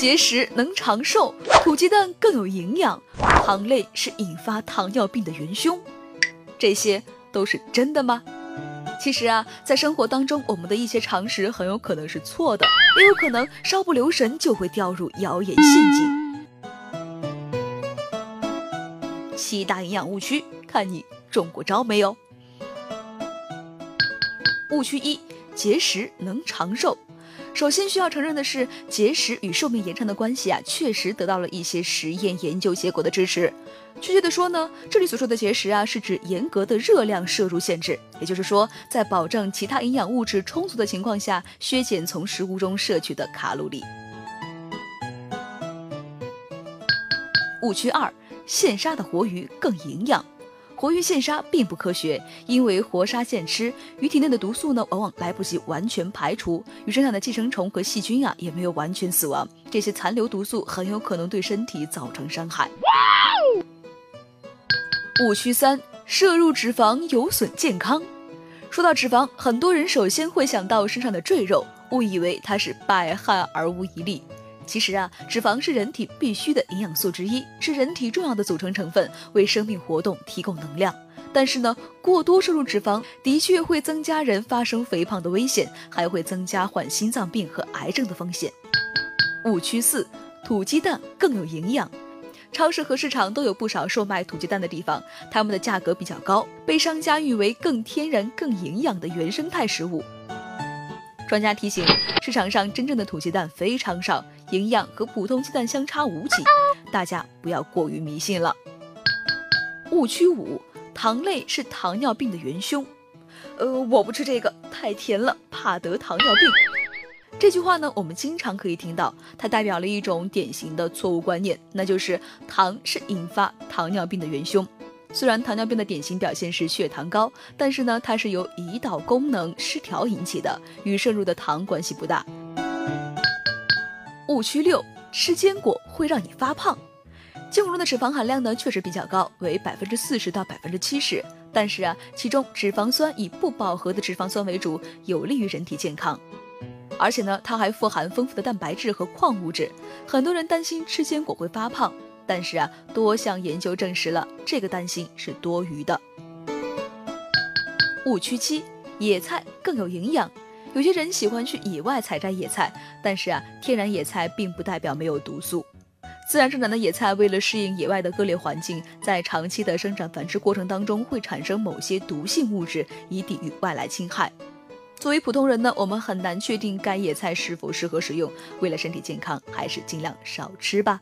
节食能长寿，土鸡蛋更有营养，糖类是引发糖尿病的元凶，这些都是真的吗？其实啊，在生活当中，我们的一些常识很有可能是错的，也有可能稍不留神就会掉入谣言陷阱。七大营养误区，看你中过招没有？误区一：节食能长寿。首先需要承认的是，节食与寿命延长的关系啊，确实得到了一些实验研究结果的支持。确切的说呢，这里所说的节食啊，是指严格的热量摄入限制，也就是说，在保证其他营养物质充足的情况下，削减从食物中摄取的卡路里。误区二：现杀的活鱼更营养。活鱼现杀并不科学，因为活杀现吃，鱼体内的毒素呢，往往来不及完全排除，鱼身上的寄生虫和细菌啊，也没有完全死亡，这些残留毒素很有可能对身体造成伤害。误区三：摄入脂肪有损健康。说到脂肪，很多人首先会想到身上的赘肉，误以为它是百害而无一利。其实啊，脂肪是人体必需的营养素之一，是人体重要的组成成分，为生命活动提供能量。但是呢，过多摄入脂肪的确会增加人发生肥胖的危险，还会增加患心脏病和癌症的风险。误区四：土鸡蛋更有营养。超市和市场都有不少售卖土鸡蛋的地方，它们的价格比较高，被商家誉为更天然、更营养的原生态食物。专家提醒，市场上真正的土鸡蛋非常少，营养和普通鸡蛋相差无几，大家不要过于迷信了。误区五：糖类是糖尿病的元凶。呃，我不吃这个，太甜了，怕得糖尿病。这句话呢，我们经常可以听到，它代表了一种典型的错误观念，那就是糖是引发糖尿病的元凶。虽然糖尿病的典型表现是血糖高，但是呢，它是由胰岛功能失调引起的，与摄入的糖关系不大。误区六：吃坚果会让你发胖。坚果中的脂肪含量呢，确实比较高，为百分之四十到百分之七十，但是啊，其中脂肪酸以不饱和的脂肪酸为主，有利于人体健康。而且呢，它还富含丰富的蛋白质和矿物质，很多人担心吃坚果会发胖。但是啊，多项研究证实了这个担心是多余的。误区七：野菜更有营养。有些人喜欢去野外采摘野菜，但是啊，天然野菜并不代表没有毒素。自然生长的野菜为了适应野外的恶劣环境，在长期的生长繁殖过程当中会产生某些毒性物质，以抵御外来侵害。作为普通人呢，我们很难确定该野菜是否适合食用。为了身体健康，还是尽量少吃吧。